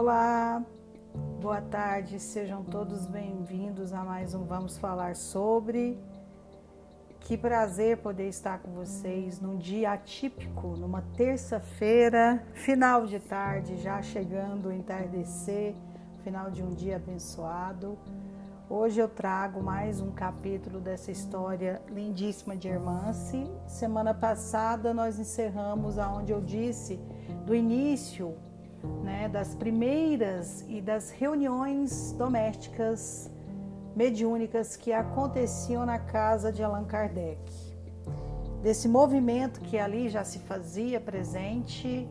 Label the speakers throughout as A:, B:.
A: Olá, boa tarde, sejam todos bem-vindos a mais um Vamos Falar sobre. Que prazer poder estar com vocês num dia atípico, numa terça-feira, final de tarde, já chegando o entardecer, final de um dia abençoado. Hoje eu trago mais um capítulo dessa história lindíssima de Hermance. Semana passada nós encerramos aonde eu disse do início né, das primeiras e das reuniões domésticas mediúnicas que aconteciam na casa de Allan Kardec. Desse movimento que ali já se fazia presente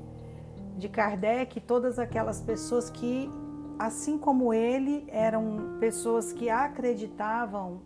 A: de Kardec, todas aquelas pessoas que, assim como ele, eram pessoas que acreditavam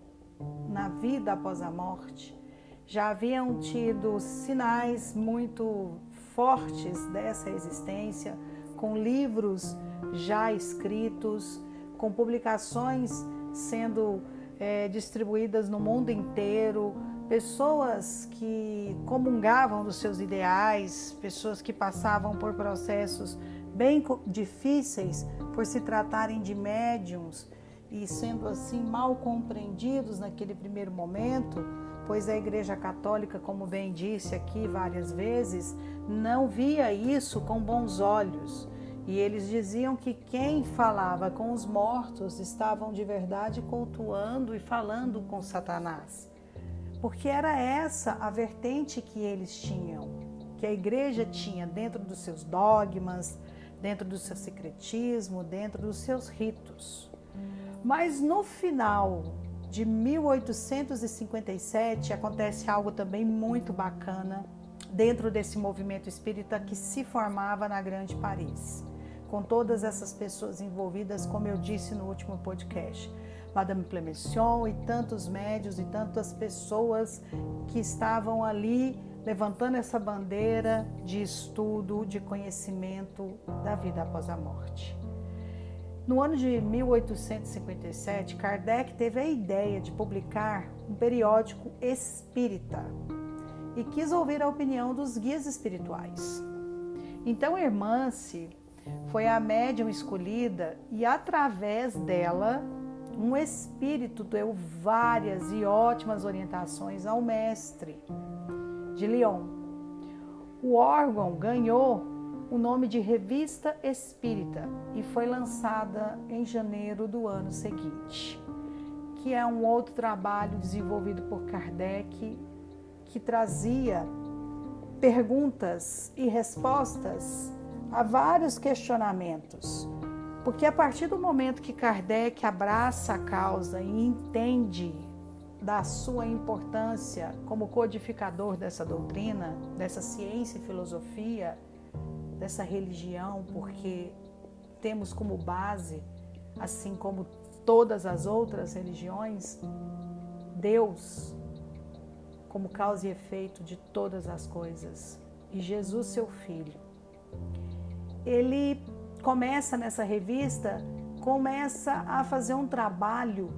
A: na vida após a morte, já haviam tido sinais muito fortes dessa existência com livros já escritos, com publicações sendo é, distribuídas no mundo inteiro, pessoas que comungavam dos seus ideais, pessoas que passavam por processos bem difíceis por se tratarem de médiums e sendo assim mal compreendidos naquele primeiro momento, pois a Igreja Católica, como bem disse aqui várias vezes, não via isso com bons olhos. E eles diziam que quem falava com os mortos estavam de verdade cultuando e falando com Satanás. Porque era essa a vertente que eles tinham, que a igreja tinha dentro dos seus dogmas, dentro do seu secretismo, dentro dos seus ritos. Mas no final de 1857 acontece algo também muito bacana dentro desse movimento espírita que se formava na Grande Paris, com todas essas pessoas envolvidas, como eu disse no último podcast. Madame Clemenceau e tantos médios e tantas pessoas que estavam ali levantando essa bandeira de estudo, de conhecimento da vida após a morte. No ano de 1857, Kardec teve a ideia de publicar um periódico espírita e quis ouvir a opinião dos guias espirituais. Então, Hermance foi a médium escolhida e, através dela, um espírito deu várias e ótimas orientações ao mestre de Lyon. O órgão ganhou o nome de Revista Espírita e foi lançada em janeiro do ano seguinte, que é um outro trabalho desenvolvido por Kardec que trazia perguntas e respostas a vários questionamentos. Porque a partir do momento que Kardec abraça a causa e entende da sua importância como codificador dessa doutrina, dessa ciência e filosofia, dessa religião, porque temos como base, assim como todas as outras religiões, Deus como causa e efeito de todas as coisas e Jesus, seu filho. Ele começa nessa revista, começa a fazer um trabalho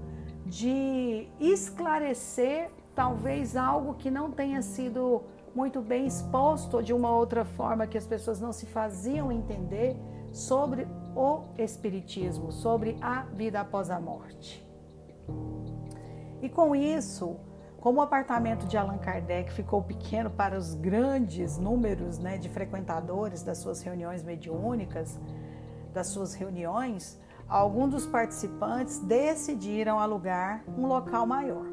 A: de esclarecer talvez algo que não tenha sido muito bem exposto de uma outra forma que as pessoas não se faziam entender sobre o Espiritismo, sobre a vida após a morte. E com isso, como o apartamento de Allan Kardec ficou pequeno para os grandes números né, de frequentadores das suas reuniões mediúnicas, das suas reuniões, alguns dos participantes decidiram alugar um local maior.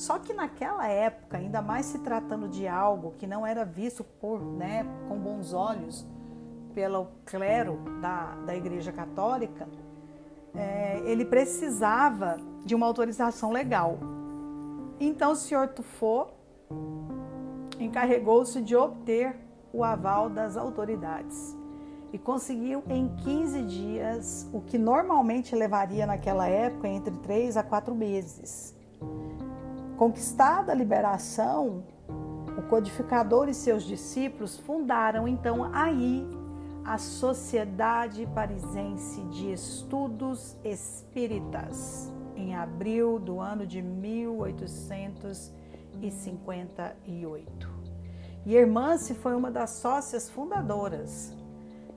A: Só que naquela época, ainda mais se tratando de algo que não era visto por, né, com bons olhos pelo clero da, da Igreja Católica, é, ele precisava de uma autorização legal. Então o senhor Tufo encarregou-se de obter o aval das autoridades e conseguiu em 15 dias o que normalmente levaria naquela época entre 3 a 4 meses. Conquistada a liberação, o codificador e seus discípulos fundaram então aí a Sociedade Parisense de Estudos Espíritas, em abril do ano de 1858. E Hermance foi uma das sócias fundadoras.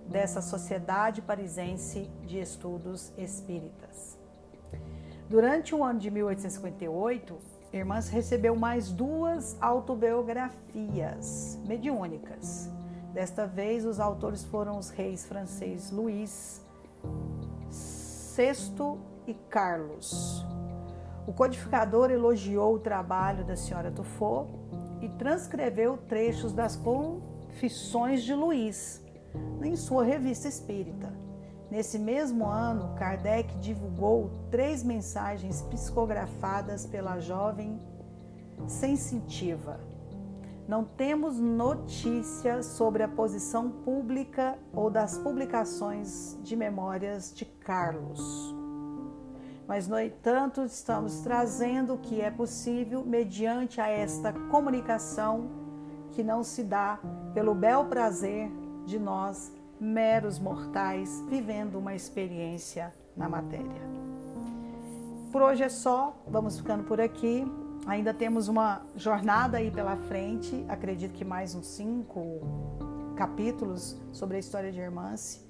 A: dessa Sociedade Parisense de Estudos Espíritas. Durante o ano de 1858, Irmãs recebeu mais duas autobiografias mediúnicas. Desta vez, os autores foram os reis francês Luís VI e Carlos. O codificador elogiou o trabalho da senhora Tufo e transcreveu trechos das Confissões de Luís em sua revista espírita. Nesse mesmo ano, Kardec divulgou três mensagens psicografadas pela jovem sensitiva. Não temos notícia sobre a posição pública ou das publicações de memórias de Carlos. Mas, no entanto, estamos trazendo o que é possível mediante a esta comunicação que não se dá pelo bel prazer de nós meros mortais vivendo uma experiência na matéria. Por hoje é só, vamos ficando por aqui. Ainda temos uma jornada aí pela frente, acredito que mais uns cinco capítulos sobre a história de Hermance.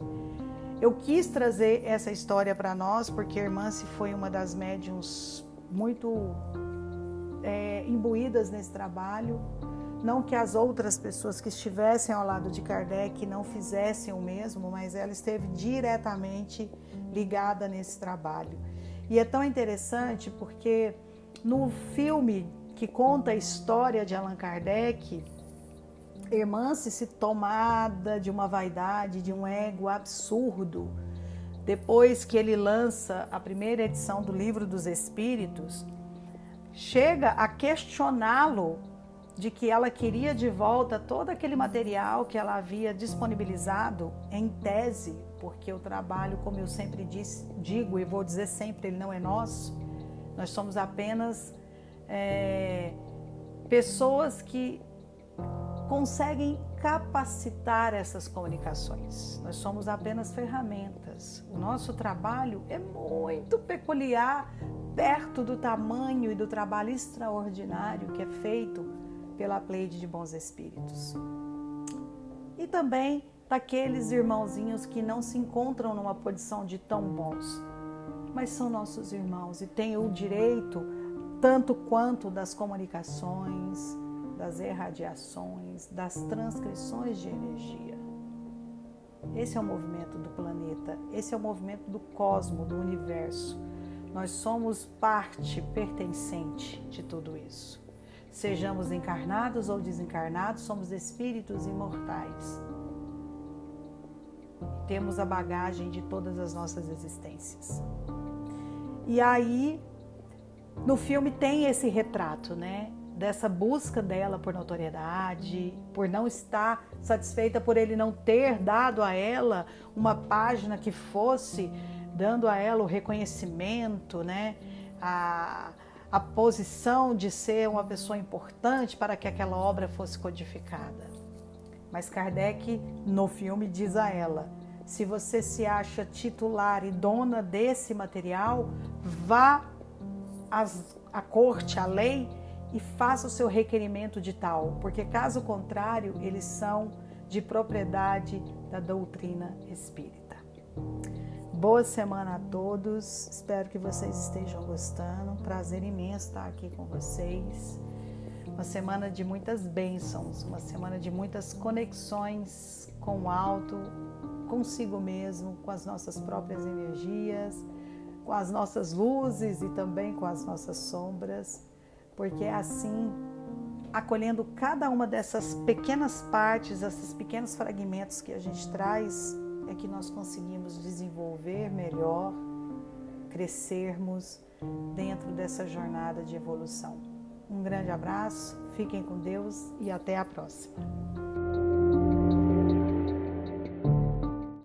A: Eu quis trazer essa história para nós porque Hermance foi uma das médiums muito é, imbuídas nesse trabalho, não que as outras pessoas que estivessem ao lado de Kardec não fizessem o mesmo, mas ela esteve diretamente ligada nesse trabalho. E é tão interessante porque no filme que conta a história de Allan Kardec, irmã se tomada de uma vaidade, de um ego absurdo, depois que ele lança a primeira edição do Livro dos Espíritos, chega a questioná-lo de que ela queria de volta todo aquele material que ela havia disponibilizado em tese, porque o trabalho, como eu sempre disse, digo e vou dizer sempre, ele não é nosso. Nós somos apenas é, pessoas que conseguem capacitar essas comunicações. Nós somos apenas ferramentas. O nosso trabalho é muito peculiar perto do tamanho e do trabalho extraordinário que é feito pela pleide de bons espíritos. E também daqueles irmãozinhos que não se encontram numa posição de tão bons, mas são nossos irmãos e têm o direito, tanto quanto das comunicações, das irradiações, das transcrições de energia. Esse é o movimento do planeta, esse é o movimento do cosmo, do universo. Nós somos parte pertencente de tudo isso. Sejamos encarnados ou desencarnados, somos espíritos imortais. Temos a bagagem de todas as nossas existências. E aí, no filme tem esse retrato, né? Dessa busca dela por notoriedade, por não estar satisfeita por ele não ter dado a ela uma página que fosse dando a ela o reconhecimento, né? A, a posição de ser uma pessoa importante para que aquela obra fosse codificada. Mas Kardec, no filme, diz a ela: se você se acha titular e dona desse material, vá à corte, à lei e faça o seu requerimento de tal, porque caso contrário, eles são de propriedade da doutrina espírita. Boa semana a todos. Espero que vocês estejam gostando. Prazer imenso estar aqui com vocês. Uma semana de muitas bênçãos, uma semana de muitas conexões com o alto, consigo mesmo, com as nossas próprias energias, com as nossas luzes e também com as nossas sombras, porque é assim, acolhendo cada uma dessas pequenas partes, esses pequenos fragmentos que a gente traz é que nós conseguimos desenvolver melhor, crescermos dentro dessa jornada de evolução. Um grande abraço, fiquem com Deus e até a próxima.